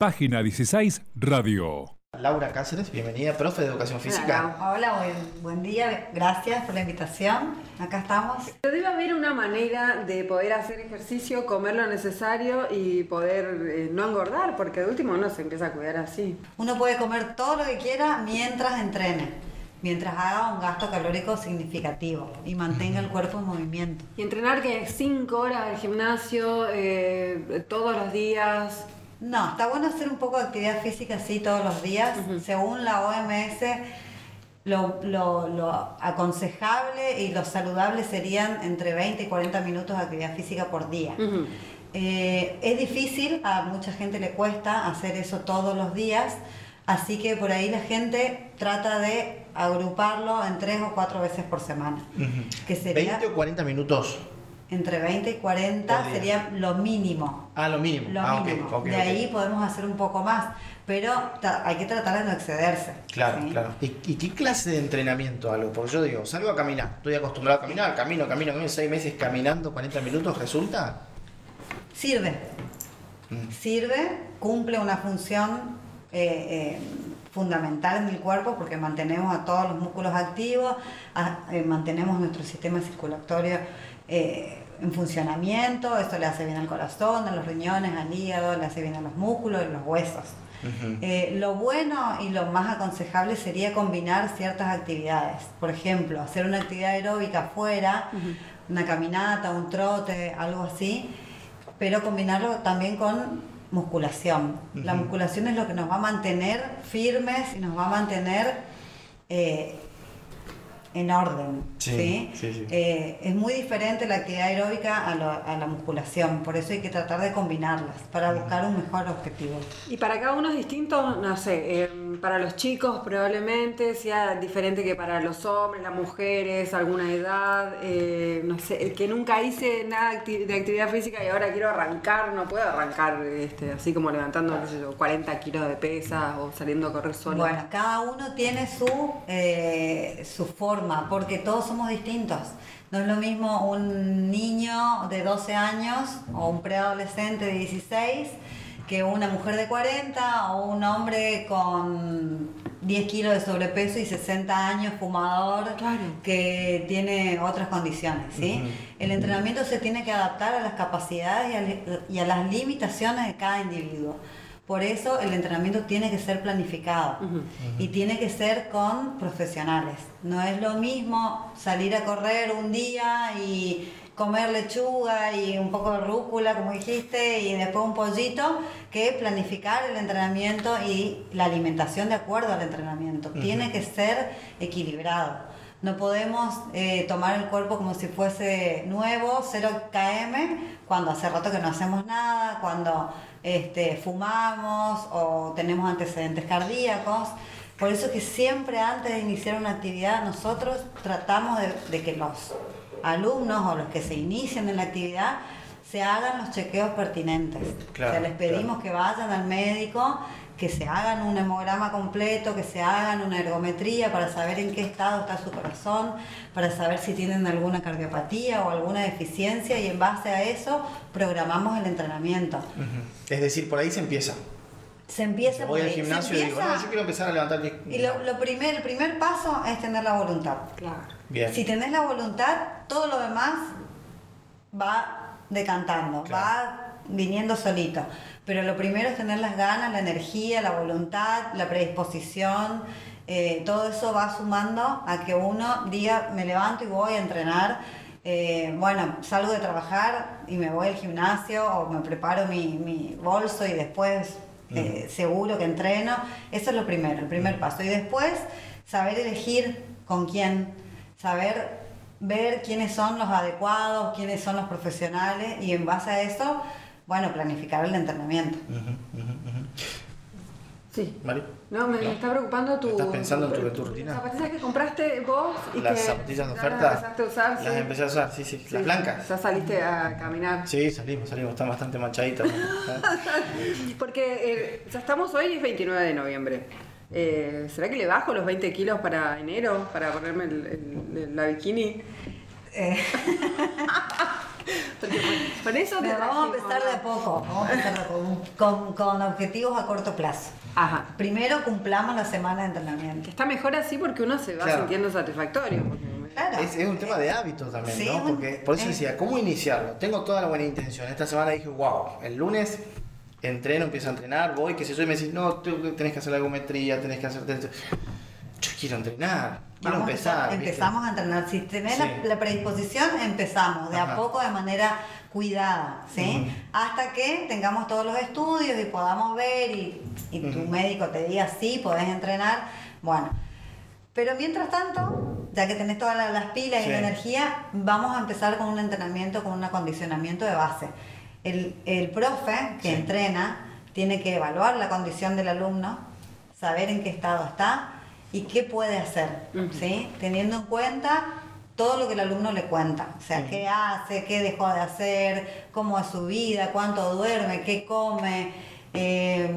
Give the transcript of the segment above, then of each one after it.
Página 16 Radio. Laura Cáceres, bienvenida, profe de Educación Física. Hola, buen, buen, día, gracias por la invitación. Acá estamos. Debe haber una manera de poder hacer ejercicio, comer lo necesario y poder eh, no engordar, porque de último uno se empieza a cuidar así. Uno puede comer todo lo que quiera mientras entrene, mientras haga un gasto calórico significativo y mantenga el cuerpo en movimiento. Y entrenar que 5 horas al gimnasio eh, todos los días. No, está bueno hacer un poco de actividad física así todos los días. Según la OMS, lo, aconsejable y lo saludable serían entre 20 y 40 minutos de actividad física por día. Eh, es difícil, a mucha gente le cuesta hacer eso todos los días, así que por ahí la gente trata de agruparlo en tres o cuatro veces por semana. que sería, ¿20 o 40 minutos? Entre 20 y 40 sería lo mínimo. Ah, lo mínimo. Lo ah, mínimo. de ahí podemos hacer un poco más, pero hay que tratar de no excederse. Claro, claro. ¿Y, qué clase de entrenamiento algo? Porque yo digo, salgo a caminar, estoy acostumbrado a caminar, camino, camino, camino, seis meses caminando 40 minutos, ¿resulta? Sirve. Mm. Sirve, cumple una función eh, eh, fundamental en el cuerpo porque mantenemos a todos los músculos activos, eh, mantenemos nuestro sistema circulatorio en funcionamiento, esto le hace bien al corazón, a los riñones, al hígado, le hace bien a los músculos y los huesos. Eh, lo bueno y lo más aconsejable sería combinar ciertas actividades. Por ejemplo, hacer una actividad aeróbica afuera, una caminata, un trote, algo así, pero combinarlo también con musculación. La musculación es lo que nos va a mantener firmes y nos va a mantener eh, en orden. Sí, eh, es muy diferente la actividad aeróbica a, la musculación, por eso hay que tratar de combinarlas para buscar un mejor objetivo. Y para cada uno es distinto, no sé, em, para los chicos probablemente sea diferente que para los hombres, las mujeres, alguna edad, eh, no sé, que nunca hice nada de actividad física y ahora quiero arrancar, no puedo arrancar este, así como levantando 40 kilos de pesas o saliendo a correr solo. Bueno, cada uno tiene su, eh, su forma porque todos somos distintos. No es lo mismo un niño de 12 años o un preadolescente de 16 que una mujer de 40 o un hombre con 10 kilos de sobrepeso y 60 años fumador que tiene otras condiciones. ¿sí? El entrenamiento se tiene que adaptar a las capacidades y a las limitaciones de cada individuo. Por eso el entrenamiento tiene que ser planificado y tiene que ser con profesionales. No es lo mismo salir a correr un día y comer lechuga y un poco de rúcula, como dijiste, y después un pollito, que planificar el entrenamiento y la alimentación de acuerdo al entrenamiento. Tiene que ser equilibrado. No podemos eh, tomar el cuerpo como si fuese nuevo, 0 km, cuando hace rato que no hacemos nada, cuando este, fumamos o tenemos antecedentes cardíacos. Por eso que siempre antes de iniciar una actividad nosotros tratamos de, que los alumnos o los que se inician en la actividad se hagan los chequeos pertinentes. les pedimos que vayan al médico que se hagan un hemograma completo, que se hagan una ergometría para saber en qué estado está su corazón, para saber si tienen alguna cardiopatía o alguna deficiencia y en base a eso programamos el entrenamiento. Es decir, por ahí se empieza. Se empieza Voy al gimnasio y digo, no, yo quiero empezar a levantar. Y lo, lo primer, el primer paso es tener la voluntad. Claro. Bien. Si tenés la voluntad, todo lo demás va decantando, va viniendo solito. Pero lo primero es tener las ganas, la energía, la voluntad, la predisposición. Eh, todo eso va sumando a que uno diga, me levanto y voy a entrenar. Eh, bueno, salgo de trabajar y me voy al gimnasio o me preparo mi, bolso y después eh, seguro que entreno. Eso es lo primero, el primer paso. Y después saber elegir con quién, saber ver quiénes son los adecuados, quiénes son los profesionales y en base a eso bueno, planificar el entrenamiento. Sí. No, me, está preocupando tu. ¿Estás pensando en tu, rutina? Las zapatillas que compraste vos y las zapatillas de oferta. Las empezaste a usar. Las empecé a usar, sí, sí. Las blancas. Ya saliste a caminar. Sí, salimos, salimos. Están bastante manchaditas. Porque eh, ya estamos hoy, es 29 de noviembre. Eh, ¿Será que le bajo los 20 kilos para enero para ponerme el, la bikini? Eh. Porque por, por eso te vamos a empezar de a poco, vamos a empezar con, con objetivos a corto plazo. Ajá. Primero cumplamos la semana de entrenamiento. Que está mejor así porque uno se va Claro. sintiendo satisfactorio. Claro. Es, es un tema de hábitos también, Sí, ¿no? Porque por eso eh. decía, ¿cómo iniciarlo? Tengo toda la buena intención. Esta semana dije, wow, el lunes entreno, empiezo a entrenar, voy, qué sé yo, y me decís, no, tú tenés que hacer la ergometría, tenés que hacer... Yo quiero entrenar, quiero Vamos a empezar. ¿viste? empezamos a entrenar. Si tenés Sí. la, la predisposición, empezamos de Ajá. a poco, de manera cuidada, ¿sí? Ujú. Hasta que tengamos todos los estudios y podamos ver y, y tu Ujú. médico te diga sí, podés entrenar. Bueno, pero mientras tanto, ya que tenés todas la- las pilas y Sí. la energía, vamos a empezar con un entrenamiento, con un acondicionamiento de base. El, el profe que Sí. entrena tiene que evaluar la condición del alumno, saber en qué estado está y qué puede hacer. ¿sí? Teniendo en cuenta todo lo que el alumno le cuenta, o sea, qué hace, qué dejó de hacer, cómo es su vida, cuánto duerme, qué come, eh,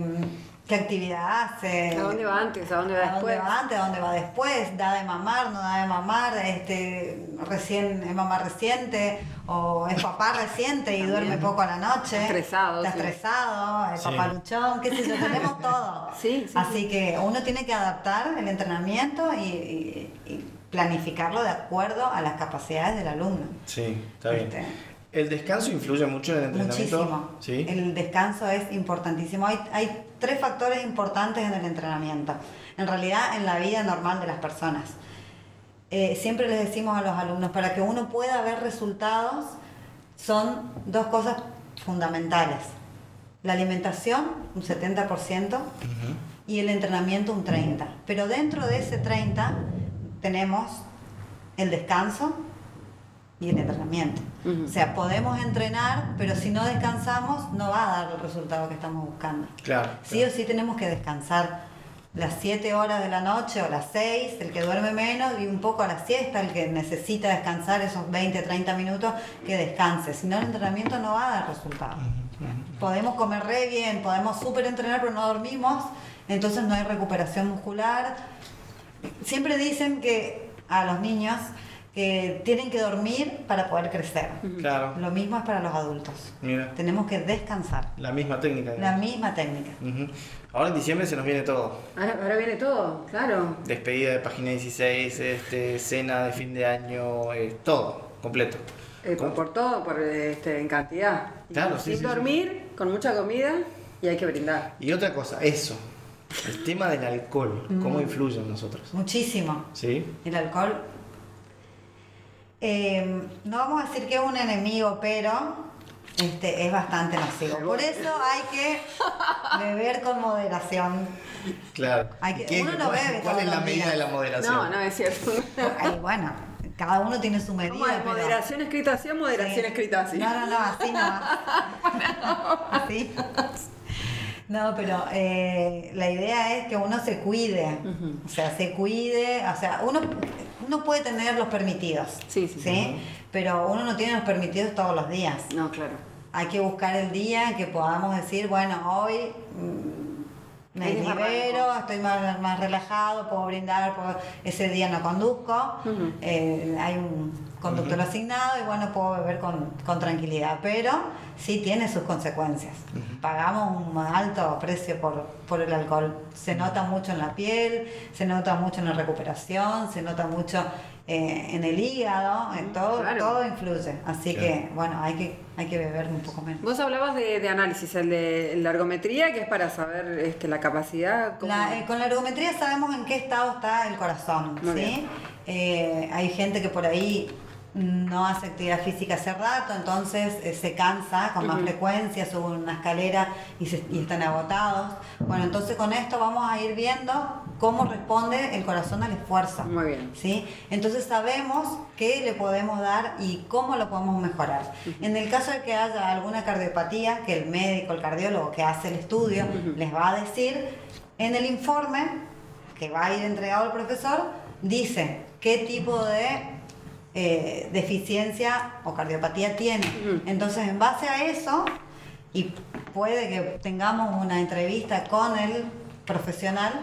qué actividad hace. ¿A dónde va antes? ¿A dónde va ¿A después? dónde va antes? ¿A dónde va después? ¿Da de mamar? ¿No da de mamar? Este, recién, ¿Es mamá reciente? ¿O es papá reciente y También. duerme poco a la noche? Está estresado, Está sí. estresado, el Sí. papá luchón, qué sé yo, tenemos todo. Sí, sí, Así que uno tiene que adaptar el entrenamiento y, y- y planificarlo de acuerdo a las capacidades del alumno. Sí, está bien. Este, ¿El descanso influye mucho en el entrenamiento? Muchísimo. Sí. El descanso es importantísimo. Hay, hay tres factores importantes en el entrenamiento. En realidad, en la vida normal de las personas. Eh, siempre les decimos a los alumnos, para que uno pueda ver resultados, son dos cosas fundamentales. La alimentación, un 70%, Ujú. y el entrenamiento, un 30%. Pero dentro de ese 30% tenemos el descanso y el entrenamiento. O sea, podemos entrenar, pero si no descansamos, no va a dar el resultado que estamos buscando. Claro. Sí claro. o sí tenemos que descansar las 7 horas de la noche o las 6, el que duerme menos, y un poco a la siesta, el que necesita descansar esos 20, 30 minutos, que descanse. Si no, el entrenamiento no va a dar resultado. Podemos comer re bien, podemos súper entrenar, pero no dormimos, entonces no hay recuperación muscular. Siempre dicen que a los niños que tienen que dormir para poder crecer. Claro. Lo mismo es para los adultos. Mira, Tenemos que descansar. la misma técnica. La misma técnica. Ahora en diciembre se nos viene todo. Ahora, ahora viene todo, claro. Despedida de página 16, este, cena de fin de año, eh, todo, completo. Eh, por, todo, por este, en cantidad. Y Claro, sí, Sin sí, sí. dormir, con mucha comida y hay que brindar. Y otra cosa, eso. El tema del alcohol, ¿cómo influye en nosotros? Muchísimo. ¿Sí? El alcohol. Eh, no vamos a decir que es un enemigo, pero este, es bastante nocivo. Por eso hay que beber con moderación. Claro. Hay que- ¿Qué- uno no cuál, bebe cuál es la medida días. de la moderación? No, no es cierto. Ay, bueno, cada uno tiene su medida. ¿Cómo es? pero- Moderación escrita así o moderación Sí. escrita así. No, no, no, así no. Así. No, pero eh, la idea es que uno se cuide, o sea, se cuide, o sea, uno, uno puede tener los permitidos, Sí, sí. Pero uno no tiene los permitidos todos los días. No, claro. Hay que buscar el día que podamos decir, bueno, hoy mm, me libero, estoy más, más relajado, puedo brindar, puedo- ese día no conduzco, eh, hay un conductor asignado y bueno, puedo beber con, con tranquilidad, pero sí tiene sus consecuencias. Pagamos un alto precio por, por el alcohol. Se nota mucho en la piel, se nota mucho en la recuperación, se nota mucho eh, en el hígado, en todo, claro. todo influye. Así Claro. que bueno, hay que, hay que beber un poco menos. Vos hablabas de, de análisis, el de la ergometría, que es para saber este, la capacidad. cómo- La- eh, con la ergometría sabemos en qué estado está el corazón, Muy ¿sí? Eh, hay gente que por ahí no hace actividad física hace rato, entonces eh, se cansa con más Ujú. frecuencia, suben una escalera y, se- y están agotados. Bueno, entonces con esto vamos a ir viendo cómo responde el corazón al esfuerzo. Muy bien. ¿sí? Entonces sabemos qué le podemos dar y cómo lo podemos mejorar. En el caso de que haya alguna cardiopatía, que el médico, el cardiólogo que hace el estudio Ujú. les va a decir, en el informe que va a ir entregado al profesor, dice qué tipo de eh, deficiencia o cardiopatía tiene. Ujú. Entonces, en base a eso, y puede que tengamos una entrevista con el profesional,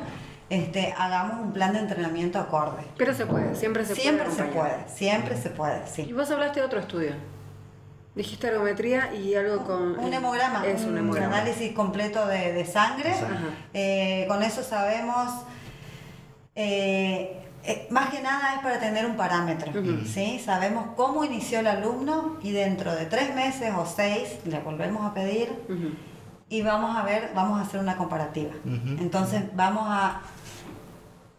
este, hagamos un plan de entrenamiento acorde. Pero se puede, siempre se siempre puede. se acompañar. puede, siempre se puede, Y sí. vos hablaste de otro estudio. Dijiste ergometría y algo con... Un hemograma, Es un un hemograma. análisis completo de, de sangre. Eh, con eso sabemos, eh, eh, más que nada es para tener un parámetro, ¿sí? Sabemos cómo inició el alumno y dentro de tres meses o seis le volvemos a pedir Ujú. Y vamos a ver, vamos a hacer una comparativa. Entonces vamos a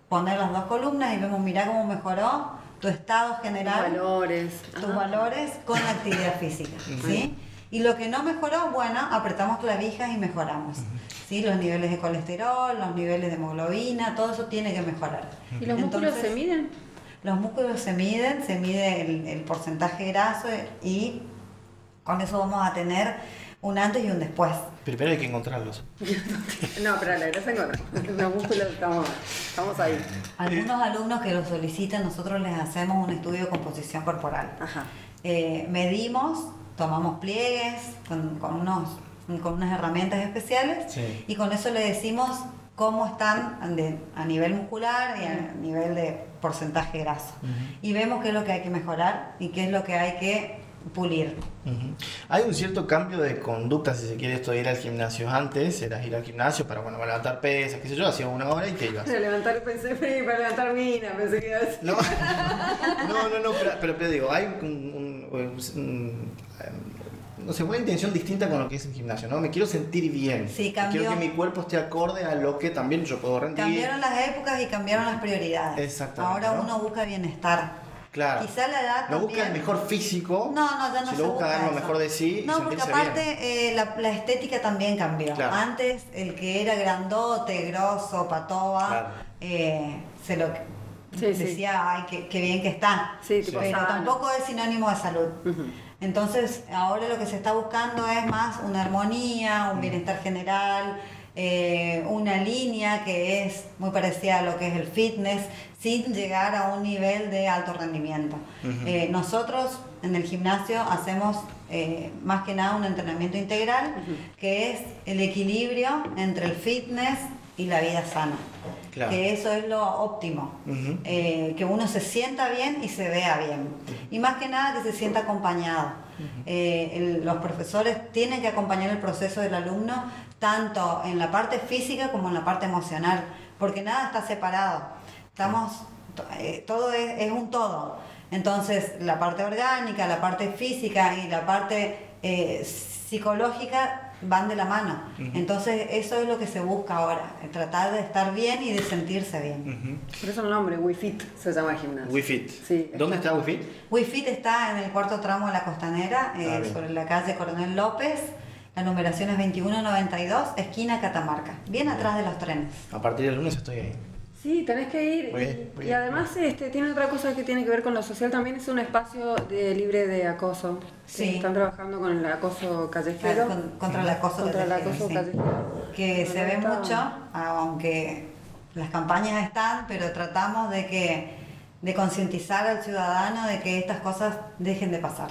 poner las dos columnas y vemos, mira cómo mejoró tu estado Tus general valores. tus Ajá. valores con la actividad física, ¿sí? Y lo que no mejoró, bueno, apretamos clavijas y mejoramos, ¿sí? Los niveles de colesterol, los niveles de hemoglobina, todo eso tiene que mejorar. ¿Y los músculos Entonces, se miden? Los músculos se miden, se mide el, el porcentaje graso y con eso vamos a tener un antes y un después. Primero hay que encontrarlos. No, pero la grasa engorda. Los músculos estamos, estamos ahí. Algunos alumnos que lo solicitan, nosotros les hacemos un estudio de composición corporal. Ajá. Eh, medimos, tomamos pliegues con, con unos, con unas herramientas especiales Sí. y con eso le decimos cómo están de- a nivel muscular y a nivel de porcentaje graso. Y vemos qué es lo que hay que mejorar y qué es lo que hay que pulir. Ujú. Hay un cierto cambio de conducta, si se quiere, esto de ir al gimnasio. Antes eras ir al gimnasio para, bueno, para levantar pesas, qué sé yo, hacía una hora y te ibas. Para levantar, pensé, para levantar mina, pensé que iba a decir. No, no, no, no, pero, pero, pero digo, hay un, un- un- un- no sé, una intención distinta con lo que es el gimnasio, ¿no? Me quiero sentir bien. Sí, cambió. Quiero que mi cuerpo esté acorde a lo que también yo puedo rendir. Cambiaron las épocas y cambiaron las prioridades. Exactamente, Ahora ¿no? uno busca bienestar. Claro. Quizá la edad No busca el mejor físico. No, no, ya no Si se lo busca busca dar lo eso. mejor de sí y No, porque aparte eh, la, la estética también cambió. Claro. Antes el que era grandote, grosso, patoba, Claro. eh, se lo Sí, sí. decía, ay, qué, qué bien que está. Sí, tipo Pero sano. tampoco es sinónimo de salud. Entonces, ahora lo que se está buscando es más una armonía, un bienestar general, eh, una línea que es muy parecida a lo que es el fitness, sin llegar a un nivel de alto rendimiento. Eh, nosotros en el gimnasio hacemos eh, más que nada un entrenamiento integral, que es el equilibrio entre el fitness y la vida sana. Claro. Que eso es lo óptimo. Eh, que uno se sienta bien y se vea bien. Y más que nada que se sienta acompañado. Eh, el- los profesores tienen que acompañar el proceso del alumno tanto en la parte física como en la parte emocional, porque nada está separado. Estamos, eh, todo es, es un todo. Entonces, la parte orgánica, la parte física y la parte eh, psicológica van de la mano. Entonces, eso es lo que se busca ahora, eh, tratar de estar bien y de sentirse bien. Ujú. Por eso el nombre, WeFit, se llama gimnasio. Wii Fit. Sí, ¿Dónde está Wii Fit? WeFit está en el cuarto tramo de la costanera, eh, Ah, bien. sobre la calle Coronel López. La numeración es 2192, esquina Catamarca, bien atrás de los trenes. A partir del lunes estoy ahí. Sí, tenés que ir. Muy y- bien, muy y, bien. además este, tiene otra cosa que tiene que ver con lo social, también es un espacio de- libre de acoso. Sí. Están trabajando con el acoso callejero. Con- contra el acoso Contra el callejero, acoso sí. callejero. Que se ve Está- mucho, aunque las campañas están, pero tratamos de que de concientizar al ciudadano de que estas cosas dejen de pasar.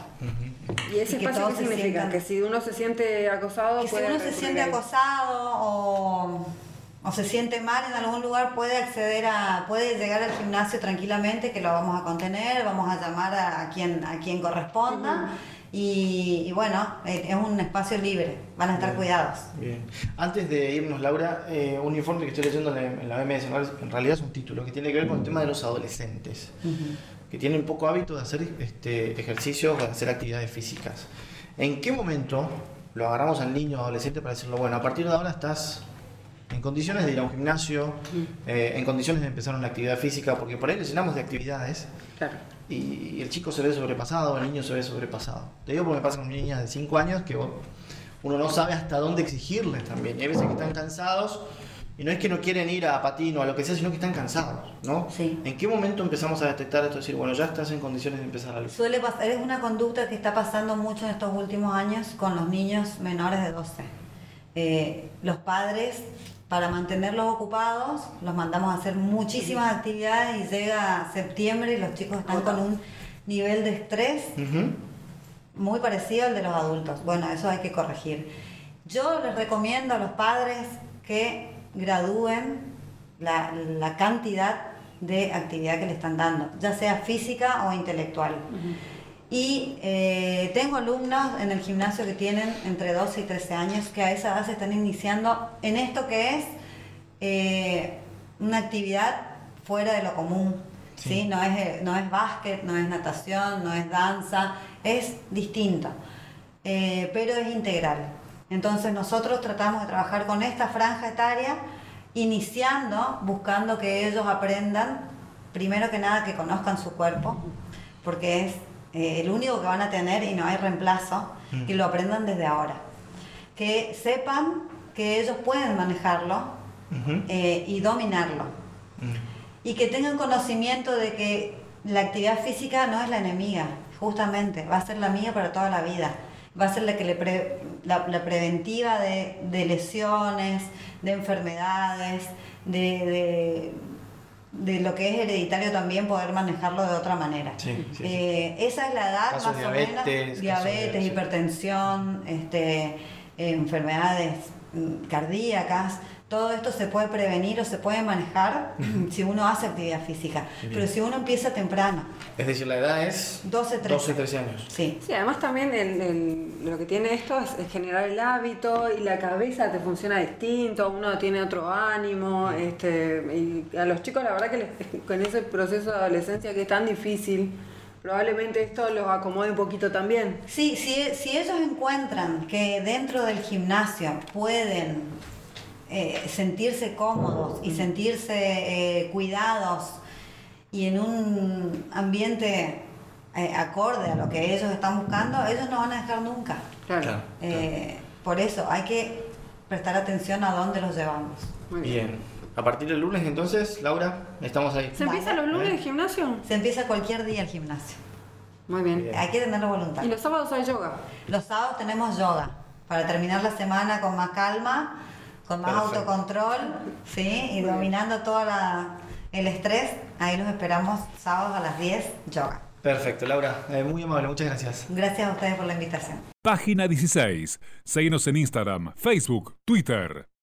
¿Y ese y que espacio qué significa? sientan- Que si uno se siente acosado, Que si uno se siente acosado o, o se siente mal en algún lugar, puede acceder a, puede llegar al gimnasio tranquilamente, que lo vamos a contener, vamos a llamar a, a quien, a quien corresponda. y, y bueno, eh, es un espacio libre, van a estar cuidados. Bien. Antes de irnos, Laura, eh, un informe que estoy leyendo en la, OMS, en realidad- es un título que tiene que ver con el tema de los adolescentes, que tienen poco hábito de hacer este, ejercicios o de hacer actividades físicas. ¿En qué momento lo agarramos al niño o adolescente para decirlo, bueno, a partir de ahora estás en condiciones de ir a un gimnasio, eh, en condiciones de empezar una actividad física, porque por ahí le llenamos de actividades Claro. y el chico se ve sobrepasado, el niño se ve sobrepasado. Te digo porque me pasa con niñas de 5 años que uno no sabe hasta dónde exigirles también. Y hay veces que están cansados y no es que no quieren ir a patín o a lo que sea, sino que están cansados, ¿no? Sí. ¿En qué momento empezamos a detectar esto? Decir, bueno, ya estás en condiciones de empezar a luchar. Suele pasar, es una conducta que está pasando mucho en estos últimos años con los niños menores de 12. Eh, los padres, para mantenerlos ocupados, los mandamos a hacer muchísimas actividades y llega septiembre y los chicos están con un nivel de estrés muy parecido al de los adultos. Bueno, eso hay que corregir. Yo les recomiendo a los padres que gradúen la, la cantidad de actividad que le están dando, ya sea física o intelectual. Y eh, tengo alumnos en el gimnasio que tienen entre 12 y 13 años que a esa edad se están iniciando en esto que es eh, una actividad fuera de lo común. ¿sí? No, es, eh, no es básquet, no es natación, no es danza, es distinto, eh, pero es integral. Entonces nosotros tratamos de trabajar con esta franja etaria, iniciando, buscando que ellos aprendan, primero que nada, que conozcan su cuerpo, porque es eh, el único que van a tener y no hay reemplazo, que lo aprendan desde ahora. Que sepan que ellos pueden manejarlo eh, y dominarlo. Mm. Y que tengan conocimiento de que la actividad física no es la enemiga, justamente, va a ser la mía para toda la vida. Va a ser la que le pre- la, la preventiva de, de lesiones, de enfermedades, de, de- de lo que es hereditario también poder manejarlo de otra manera. Sí, sí, sí. Eh, esa es la edad Casos más o menos. Diabetes, hipertensión, este, enfermedades mm, cardíacas. Todo esto se puede prevenir o se puede manejar si uno hace actividad física. Pero si uno empieza temprano, Es decir, la edad es 12, 13. 12, 13 años. Sí. Sí, además también el- el- lo que tiene esto es, es generar el hábito y la cabeza te funciona distinto, uno tiene otro ánimo, este, y a los chicos la verdad que les- con ese proceso de adolescencia que es tan difícil, probablemente esto los acomode un poquito también. Sí, si, si ellos encuentran que dentro del gimnasio pueden eh, sentirse cómodos y sentirse eh, cuidados y en un ambiente eh, acorde a lo que ellos están buscando, ellos no van a dejar nunca. Claro. Claro. Eh, por eso hay que prestar atención a dónde los llevamos. Muy bien. Bien. A partir del lunes, entonces, Laura, estamos ahí. ¿Se empieza los lunes el gimnasio? Se empieza cualquier día el gimnasio. Muy bien. Bien. Hay que tener voluntad. Y los sábados hay yoga. Los sábados tenemos yoga para terminar la semana con más calma, con más Perfecto. autocontrol, ¿sí? Y dominando todo la- el estrés. Ahí los esperamos sábados a las 10, yoga. Perfecto, Laura. eh, muy amable, muchas gracias. Gracias a ustedes por la invitación. Página 16. Seguinos en Instagram, Facebook, Twitter.